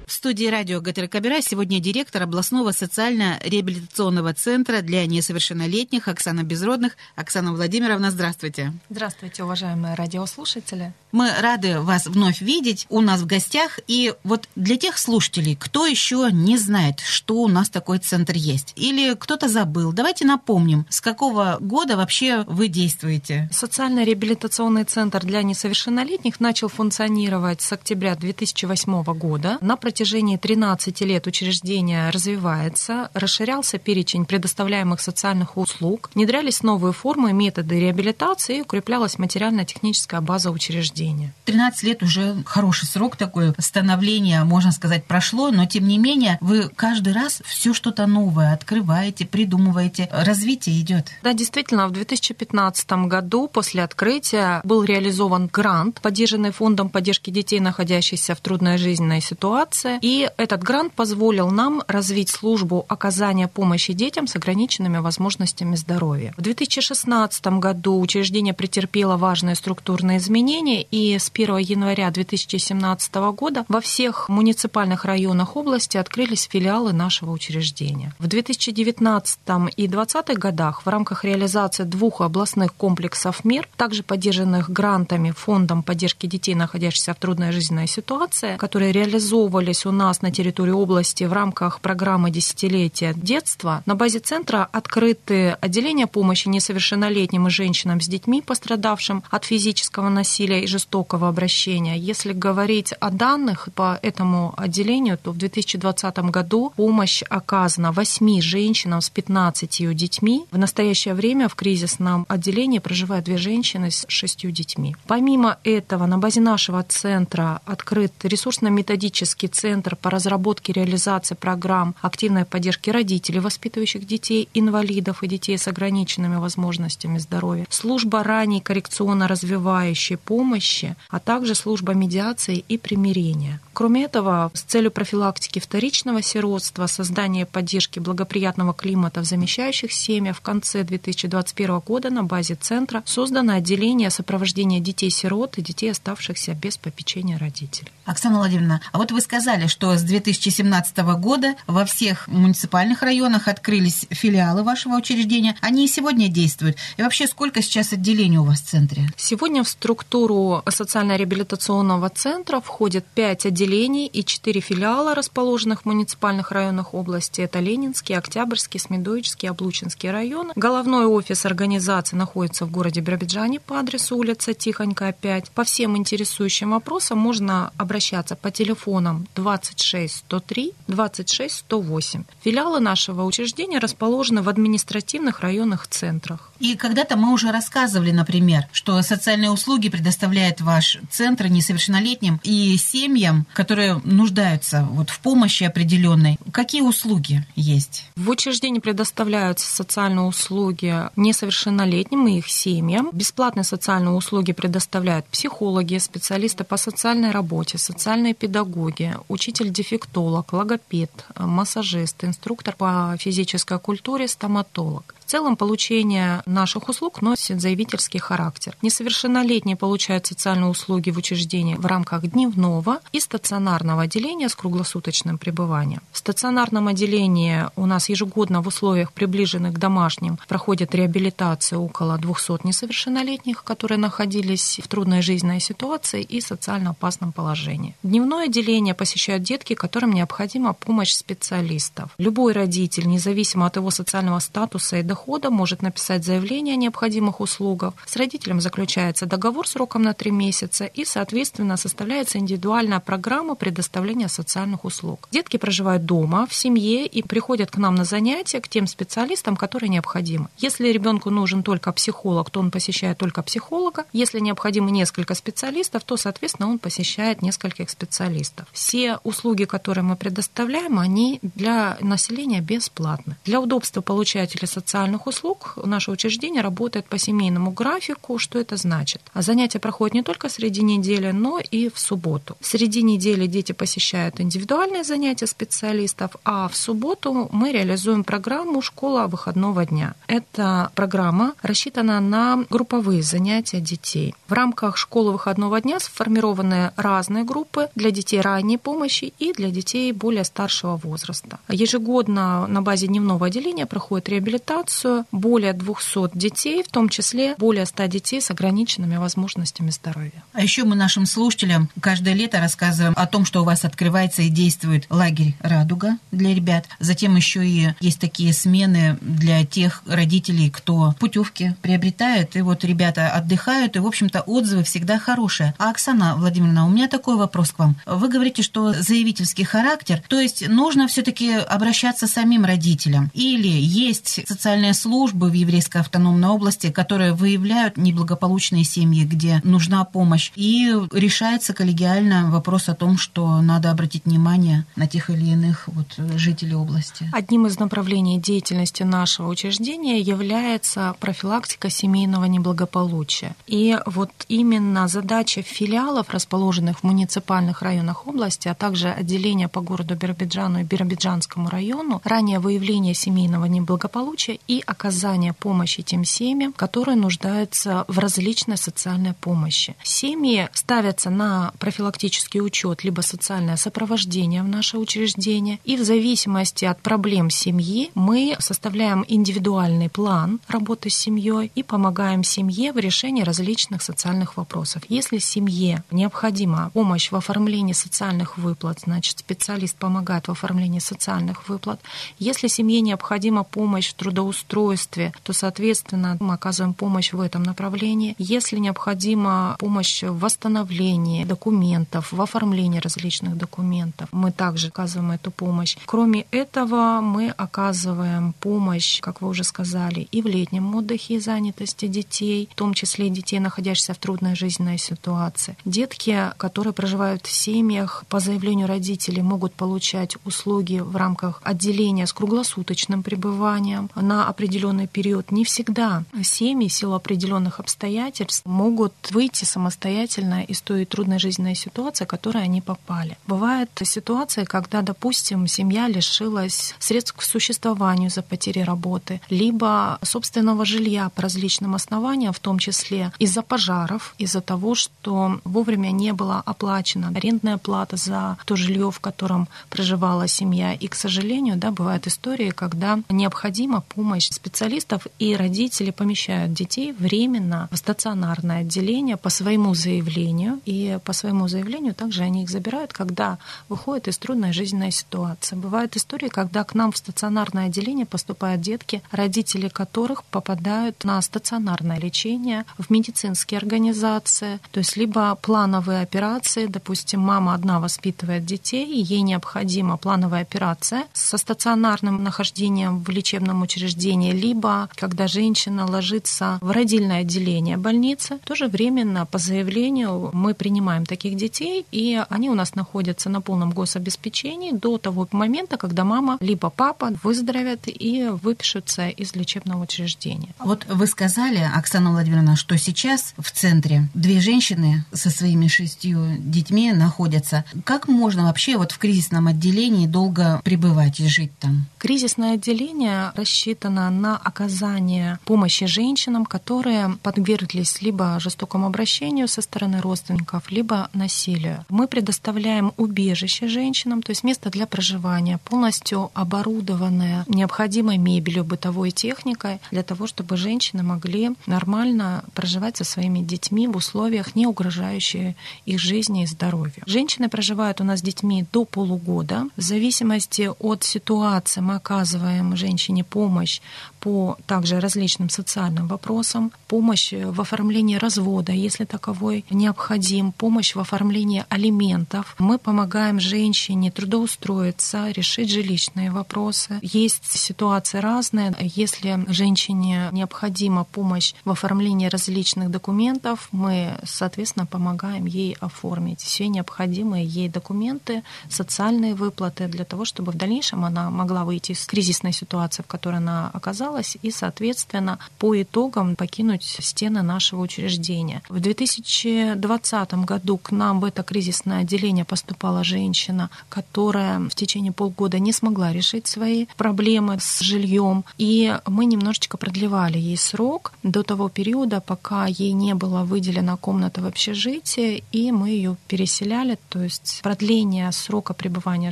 В студии радио ГТРКБРА сегодня директор областного социально-реабилитационного центра для несовершеннолетних Оксана Безродных. Оксана Владимировна, здравствуйте. Здравствуйте, уважаемые радиослушатели. Мы рады вас вновь видеть у нас в гостях. И вот для тех слушателей, кто еще не знает, что у нас такой центр есть, или кто-то забыл, давайте напомним, с какого года вообще вы действуете? Социально-реабилитационный центр для несовершеннолетних начал функционировать с октября 2008 года. На протяжении 13 лет учреждение развивается, расширялся перечень предоставляемых социальных услуг, внедрялись новые формы и методы реабилитации и укреплялась материально-техническая база учреждения. 13 лет уже хороший срок такой становления, можно сказать, прошло, но тем не менее вы каждый раз все что-то новое открываете, придумываете, развитие идет. Да, действительно, в 2015 году после открытия был реализован грант, поддержанный фондом поддержки детей, находящихся в трудной жизненной ситуации. И этот грант позволил нам развить службу оказания помощи детям с ограниченными возможностями здоровья. В 2016 году учреждение претерпело важные структурные изменения, и с 1 января 2017 года во всех муниципальных районах области открылись филиалы нашего учреждения. В 2019 и 2020 годах в рамках реализации двух областных комплексов МИР, также поддержанных грантами Фондом поддержки детей, находящихся в трудной жизненной ситуации, которые реализовывались у нас на территории области в рамках программы десятилетия детства, на базе центра открыты отделения помощи несовершеннолетним и женщинам с детьми, пострадавшим от физического насилия и жестокого обращения. Если говорить о данных по этому отделению, то в 2020 году помощь оказана 8 женщинам с 15 детьми. В настоящее время в кризисном отделении проживают две женщины с 6 детьми. Помимо этого, на базе нашего центра открыт ресурсно-методический центр по разработке и реализации программ активной поддержки родителей, воспитывающих детей, инвалидов и детей с ограниченными возможностями здоровья. Служба ранней коррекционно-развивающей помощи а также служба медиации и примирения. Кроме этого, с целью профилактики вторичного сиротства, создания поддержки благоприятного климата в замещающих семьях в конце 2021 года на базе центра создано отделение сопровождения детей-сирот и детей, оставшихся без попечения родителей. Оксана Владимировна, а вот вы сказали, что с 2017 года во всех муниципальных районах открылись филиалы вашего учреждения. Они и сегодня действуют. И вообще, сколько сейчас отделений у вас в центре? Сегодня в структуру социально-реабилитационного центра входит 5 отделений и 4 филиала, расположенных в муниципальных районах области. Это Ленинский, Октябрьский, Смедовический, Облучинский районы. Головной офис организации находится в городе Биробиджане по адресу улица Тихонькая, 5. По всем интересующим вопросам можно обращаться по телефонам 26 103 26 108. Филиалы нашего учреждения расположены в административных районных центрах. И когда-то мы уже рассказывали, например, что социальные услуги предоставляет ваш центр несовершеннолетним и семьям которые нуждаются вот в помощи определенной. Какие услуги есть? В учреждении предоставляются социальные услуги несовершеннолетним и их семьям. Бесплатные социальные услуги предоставляют психологи, специалисты по социальной работе, социальные педагоги, учитель-дефектолог, логопед, массажист, инструктор по физической культуре, стоматолог. В целом получение наших услуг носит заявительский характер. Несовершеннолетние получают социальные услуги в учреждении в рамках дневного и стационарного отделения с круглосуточным пребыванием. В стационарном отделении у нас ежегодно в условиях, приближенных к домашним, проходит реабилитация около 200 несовершеннолетних, которые находились в трудной жизненной ситуации и социально опасном положении. Дневное отделение посещают детки, которым необходима помощь специалистов. Любой родитель, независимо от его социального статуса и дохода, дохода может написать заявление о необходимых услугах. С родителем заключается договор сроком на три месяца и, соответственно, составляется индивидуальная программа предоставления социальных услуг. Детки проживают дома, в семье и приходят к нам на занятия к тем специалистам, которые необходимы. Если ребенку нужен только психолог, то он посещает только психолога. Если необходимо несколько специалистов, то, соответственно, он посещает нескольких специалистов. Все услуги, которые мы предоставляем, они для населения бесплатны. Для удобства получателей социальных социальных услуг наше учреждение работает по семейному графику. Что это значит? А занятия проходят не только среди недели, но и в субботу. Среди недели дети посещают индивидуальные занятия специалистов, а в субботу мы реализуем программу «Школа выходного дня». Эта программа рассчитана на групповые занятия детей. В рамках школы выходного дня сформированы разные группы для детей ранней помощи и для детей более старшего возраста. Ежегодно на базе дневного отделения проходит реабилитация вакцинацию более 200 детей, в том числе более 100 детей с ограниченными возможностями здоровья. А еще мы нашим слушателям каждое лето рассказываем о том, что у вас открывается и действует лагерь «Радуга» для ребят. Затем еще и есть такие смены для тех родителей, кто путевки приобретает. И вот ребята отдыхают, и, в общем-то, отзывы всегда хорошие. А, Оксана Владимировна, у меня такой вопрос к вам. Вы говорите, что заявительский характер, то есть нужно все-таки обращаться самим родителям. Или есть социальные социальные службы в еврейской автономной области, которые выявляют неблагополучные семьи, где нужна помощь. И решается коллегиально вопрос о том, что надо обратить внимание на тех или иных вот жителей области. Одним из направлений деятельности нашего учреждения является профилактика семейного неблагополучия. И вот именно задача филиалов, расположенных в муниципальных районах области, а также отделения по городу Биробиджану и Биробиджанскому району, ранее выявление семейного неблагополучия и оказание помощи тем семьям, которые нуждаются в различной социальной помощи. Семьи ставятся на профилактический учет либо социальное сопровождение в наше учреждение, и в зависимости от проблем семьи мы составляем индивидуальный план работы с семьей и помогаем семье в решении различных социальных вопросов. Если семье необходима помощь в оформлении социальных выплат, значит специалист помогает в оформлении социальных выплат. Если семье необходима помощь в трудоустройстве, трудоустройстве, то, соответственно, мы оказываем помощь в этом направлении. Если необходима помощь в восстановлении документов, в оформлении различных документов, мы также оказываем эту помощь. Кроме этого, мы оказываем помощь, как вы уже сказали, и в летнем отдыхе и занятости детей, в том числе детей, находящихся в трудной жизненной ситуации. Детки, которые проживают в семьях, по заявлению родителей могут получать услуги в рамках отделения с круглосуточным пребыванием на определенный период. Не всегда семьи в силу определенных обстоятельств могут выйти самостоятельно из той трудной жизненной ситуации, в которой они попали. Бывают ситуации, когда, допустим, семья лишилась средств к существованию за потери работы, либо собственного жилья по различным основаниям, в том числе из-за пожаров, из-за того, что вовремя не была оплачена арендная плата за то жилье, в котором проживала семья. И, к сожалению, да, бывают истории, когда необходима помощь помощь специалистов, и родители помещают детей временно в стационарное отделение по своему заявлению. И по своему заявлению также они их забирают, когда выходят из трудной жизненной ситуации. Бывают истории, когда к нам в стационарное отделение поступают детки, родители которых попадают на стационарное лечение в медицинские организации, то есть либо плановые операции, допустим, мама одна воспитывает детей, и ей необходима плановая операция со стационарным нахождением в лечебном учреждении, учреждении, либо когда женщина ложится в родильное отделение больницы, тоже временно по заявлению мы принимаем таких детей, и они у нас находятся на полном гособеспечении до того момента, когда мама либо папа выздоровят и выпишутся из лечебного учреждения. Вот вы сказали, Оксана Владимировна, что сейчас в центре две женщины со своими шестью детьми находятся. Как можно вообще вот в кризисном отделении долго пребывать и жить там? Кризисное отделение рассчитано на оказание помощи женщинам, которые подверглись либо жестокому обращению со стороны родственников, либо насилию. Мы предоставляем убежище женщинам, то есть место для проживания, полностью оборудованное необходимой мебелью, бытовой техникой, для того, чтобы женщины могли нормально проживать со своими детьми в условиях, не угрожающие их жизни и здоровью. Женщины проживают у нас с детьми до полугода. В зависимости от ситуации мы оказываем женщине помощь по также различным социальным вопросам, помощь в оформлении развода, если таковой необходим, помощь в оформлении алиментов. Мы помогаем женщине трудоустроиться, решить жилищные вопросы. Есть ситуации разные. Если женщине необходима помощь в оформлении различных документов, мы, соответственно, помогаем ей оформить все необходимые ей документы, социальные выплаты для того, чтобы в дальнейшем она могла выйти из кризисной ситуации, в которой она оказалась, и, соответственно, по итогам покинуть стены нашего учреждения. В 2020 году к нам в это кризисное отделение поступала женщина, которая в течение полгода не смогла решить свои проблемы с жильем, и мы немножечко продлевали ей срок до того периода, пока ей не была выделена комната в общежитии, и мы ее переселяли, то есть продление срока пребывания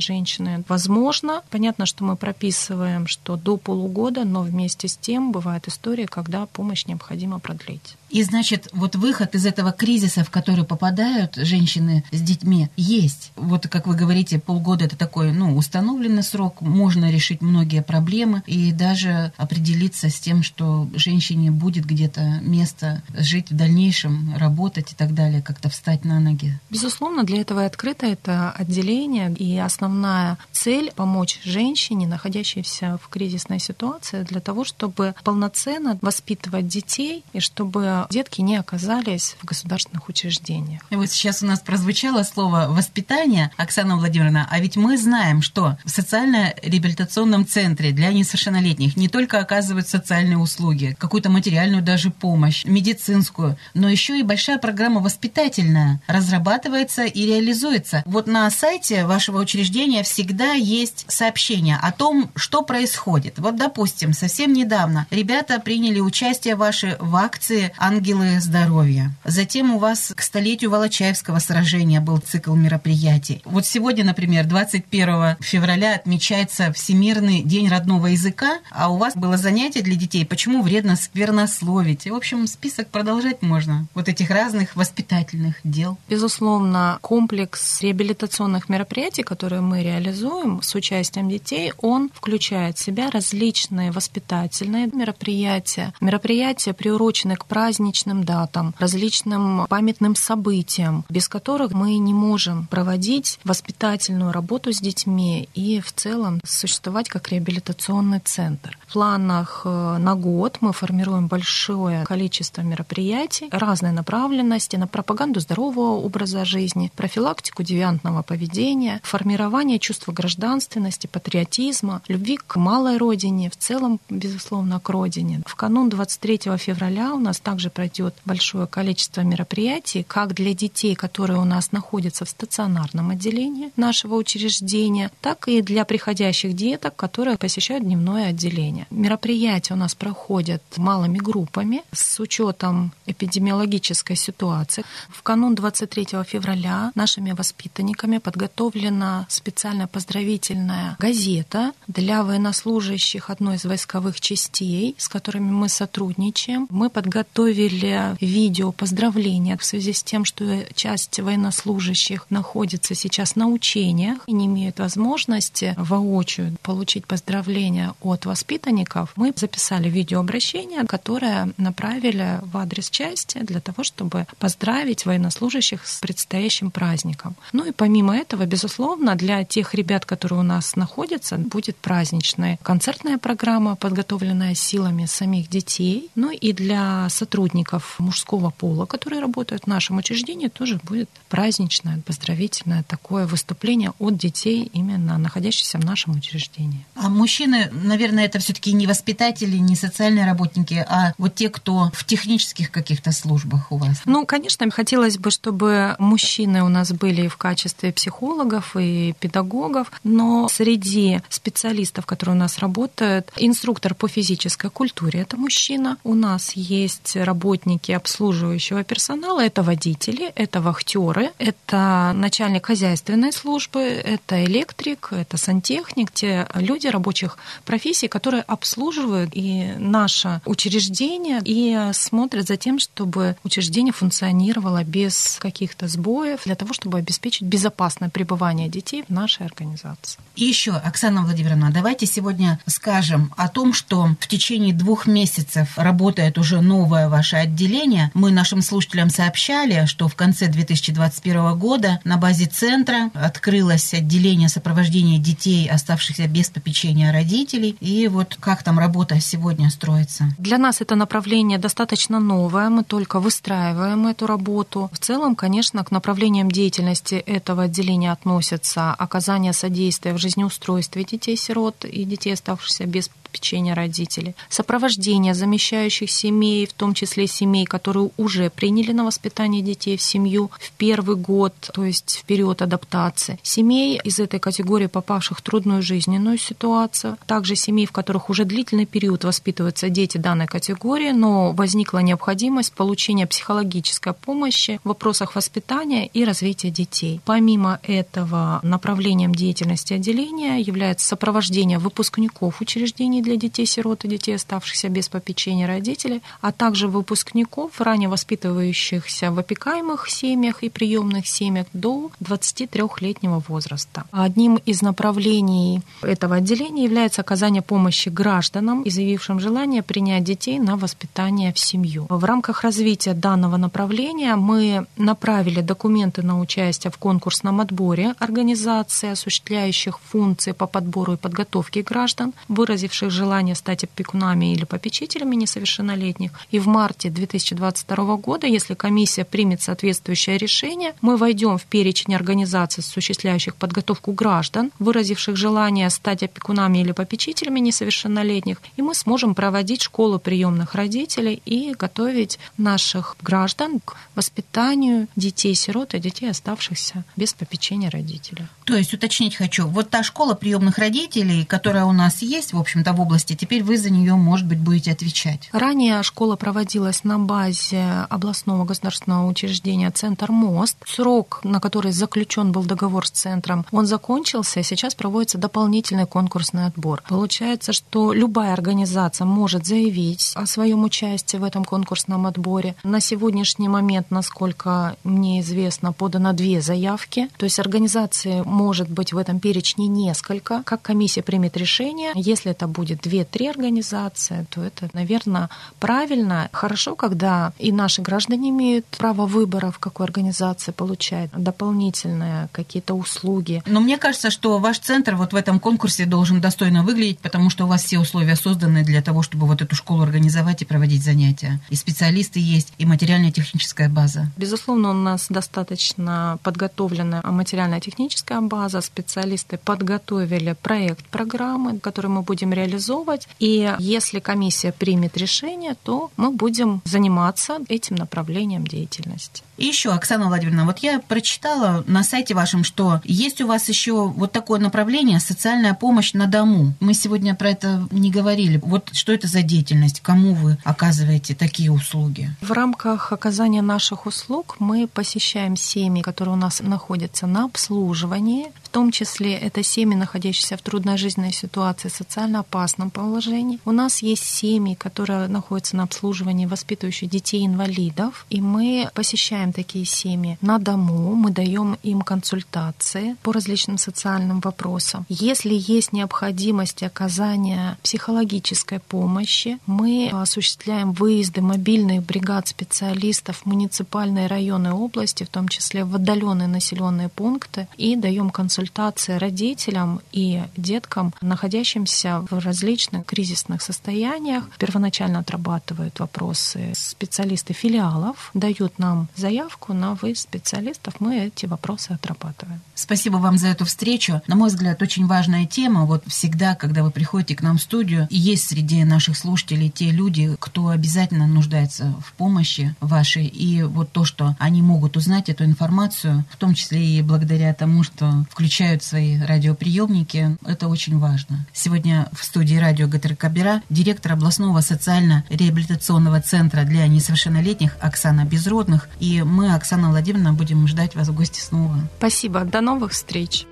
женщины возможно. Понятно, что мы прописываем, что до полугода, но вместе с тем бывает история, когда помощь необходимо продлить. И значит, вот выход из этого кризиса, в который попадают женщины с детьми, есть. Вот, как вы говорите, полгода это такой, ну, установленный срок, можно решить многие проблемы и даже определиться с тем, что женщине будет где-то место жить в дальнейшем, работать и так далее, как-то встать на ноги. Безусловно, для этого и открыто это отделение, и основная цель — помочь женщине, находящейся в кризисной ситуации, для того, чтобы полноценно воспитывать детей и чтобы детки не оказались в государственных учреждениях. И вот сейчас у нас прозвучало слово «воспитание», Оксана Владимировна, а ведь мы знаем, что в социально-реабилитационном центре для несовершеннолетних не только оказывают социальные услуги, какую-то материальную даже помощь, медицинскую, но еще и большая программа воспитательная разрабатывается и реализуется. Вот на сайте вашего учреждения всегда есть сообщение о том, что происходит. Вот, допустим, совсем недавно ребята приняли участие ваши в акции «Ангелы здоровья». Затем у вас к столетию Волочаевского сражения был цикл мероприятий. Вот сегодня, например, 21 февраля отмечается Всемирный день родного языка, а у вас было занятие для детей «Почему вредно сквернословить?». И, в общем, список продолжать можно. Вот этих разных воспитательных дел. Безусловно, комплекс реабилитационных мероприятий, которые мы реализуем с участием детей, он включает в себя различные воспитательные мероприятия, мероприятия, приуроченные к праздничным датам, различным памятным событиям, без которых мы не можем проводить воспитательную работу с детьми и в целом существовать как реабилитационный центр. В планах э, на год мы формируем большое количество мероприятий разной направленности на пропаганду здорового образа жизни, профилактику девиантного поведения, формирование чувства гражданственности, патриотизма, любви к малой родине, в целом, безусловно, к родине. В канун 23 февраля у нас также пройдет большое количество мероприятий, как для детей, которые у нас находятся в стационарном отделении нашего учреждения, так и для приходящих деток, которые посещают дневное отделение. Мероприятия у нас проходят малыми группами с учетом эпидемиологической ситуации. В канун 23 февраля нашими воспитанниками подготовлена специальная поздравительная газета для военнослужащих одной из войсковых частей, с которыми мы сотрудничаем. Мы подготовили видео поздравления в связи с тем, что часть военнослужащих находится сейчас на учениях и не имеют возможности воочию получить поздравления от воспитанников. Мы записали видеообращение, которое направили в адрес части для того, чтобы поздравить военнослужащих с предстоящим праздником. Ну и помимо этого, безусловно, для тех ребят, которые у нас находятся, будет праздничная концертная программа программа, подготовленная силами самих детей. Ну и для сотрудников мужского пола, которые работают в нашем учреждении, тоже будет праздничное, поздравительное такое выступление от детей, именно находящихся в нашем учреждении. А мужчины, наверное, это все-таки не воспитатели, не социальные работники, а вот те, кто в технических каких-то службах у вас. Ну, конечно, хотелось бы, чтобы мужчины у нас были в качестве психологов и педагогов, но среди специалистов, которые у нас работают, инструктор по физической культуре – это мужчина. У нас есть работники обслуживающего персонала, это водители, это вахтеры, это начальник хозяйственной службы, это электрик, это сантехник, те люди рабочих профессий, которые обслуживают и наше учреждение и смотрят за тем, чтобы учреждение функционировало без каких-то сбоев для того, чтобы обеспечить безопасное пребывание детей в нашей организации. И еще, Оксана Владимировна, давайте сегодня скажем о том, что в течение двух месяцев работает уже новое ваше отделение. Мы нашим слушателям сообщали, что в конце 2021 года на базе центра открылось отделение сопровождения детей, оставшихся без попечения родителей. И вот как там работа сегодня строится? Для нас это направление достаточно новое, мы только выстраиваем эту работу. В целом, конечно, к направлениям деятельности этого отделения относятся оказание содействия в жизнеустройстве детей-сирот и детей, оставшихся без обеспечения родителей, сопровождение замещающих семей, в том числе семей, которые уже приняли на воспитание детей в семью в первый год, то есть в период адаптации, семей из этой категории, попавших в трудную жизненную ситуацию, также семей, в которых уже длительный период воспитываются дети данной категории, но возникла необходимость получения психологической помощи в вопросах воспитания и развития детей. Помимо этого, направлением деятельности отделения является сопровождение выпускников учреждений для детей-сирот и детей, оставшихся без попечения родителей, а также выпускников, ранее воспитывающихся в опекаемых семьях и приемных семьях до 23-летнего возраста. Одним из направлений этого отделения является оказание помощи гражданам, изъявившим желание принять детей на воспитание в семью. В рамках развития данного направления мы направили документы на участие в конкурсном отборе организации, осуществляющих функции по подбору и подготовке граждан, выразивших желание стать опекунами или попечителями несовершеннолетних. И в марте 2022 года, если комиссия примет соответствующее решение, мы войдем в перечень организаций, осуществляющих подготовку граждан, выразивших желание стать опекунами или попечителями несовершеннолетних, и мы сможем проводить школу приемных родителей и готовить наших граждан к воспитанию детей-сирот и детей, оставшихся без попечения родителей. То есть уточнить хочу, вот та школа приемных родителей, которая у нас есть, в общем-то, в области, теперь вы за нее, может быть, будете отвечать. Ранее школа проводилась на базе областного государственного учреждения «Центр МОСТ». Срок, на который заключен был договор с центром, он закончился, сейчас проводится дополнительный конкурсный отбор. Получается, что любая организация может заявить о своем участии в этом конкурсном отборе. На сегодняшний момент, насколько мне известно, подано две заявки. То есть организации может быть в этом перечне несколько. Как комиссия примет решение, если это будет две-три организации, то это, наверное, правильно. Хорошо, когда и наши граждане имеют право выбора, в какой организации получать дополнительные какие-то услуги. Но мне кажется, что ваш центр вот в этом конкурсе должен достойно выглядеть, потому что у вас все условия созданы для того, чтобы вот эту школу организовать и проводить занятия. И специалисты есть, и материально-техническая база. Безусловно, у нас достаточно подготовленная материально-техническая база. Специалисты подготовили проект программы, который мы будем реализовывать. И если комиссия примет решение, то мы будем заниматься этим направлением деятельности. И еще, Оксана Владимировна, вот я прочитала на сайте вашем, что есть у вас еще вот такое направление социальная помощь на дому. Мы сегодня про это не говорили. Вот что это за деятельность? Кому вы оказываете такие услуги? В рамках оказания наших услуг мы посещаем семьи, которые у нас находятся на обслуживании. В том числе это семьи, находящиеся в трудной жизненной ситуации, социально опасном положении. У нас есть семьи, которые находятся на обслуживании, воспитывающие детей-инвалидов. И мы посещаем такие семьи на дому, мы даем им консультации по различным социальным вопросам. Если есть необходимость оказания психологической помощи, мы осуществляем выезды мобильных бригад специалистов в муниципальные районы области, в том числе в отдаленные населенные пункты, и даем консультации родителям и деткам, находящимся в различных кризисных состояниях. Первоначально отрабатывают вопросы специалисты филиалов, дают нам заявку на выезд специалистов, мы эти вопросы отрабатываем. Спасибо вам за эту встречу. На мой взгляд, очень важная тема. Вот всегда, когда вы приходите к нам в студию, и есть среди наших слушателей те люди, кто обязательно нуждается в помощи вашей. И вот то, что они могут узнать эту информацию, в том числе и благодаря тому, что включают свои радиоприемники, это очень важно. Сегодня в студии радио ГТРК Бера директор областного социально-реабилитационного центра для несовершеннолетних Оксана Безродных. И мы, Оксана Владимировна, будем ждать вас в гости снова. Спасибо. До новых встреч.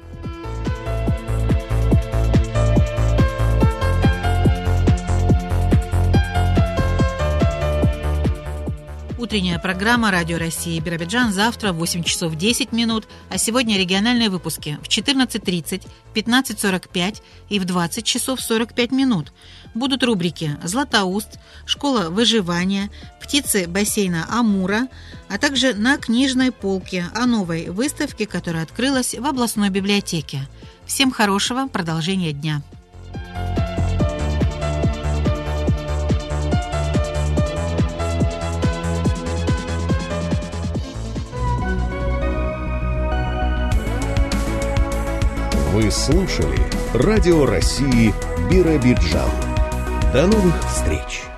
Утренняя программа «Радио России» Биробиджан завтра в 8 часов 10 минут, а сегодня региональные выпуски в 14.30, 15.45 и в 20 часов 45 минут. Будут рубрики «Златоуст», «Школа выживания», «Птицы бассейна Амура», а также «На книжной полке» о новой выставке, которая открылась в областной библиотеке. Всем хорошего продолжения дня. Вы слушали Радио России Биробиджан. До новых встреч!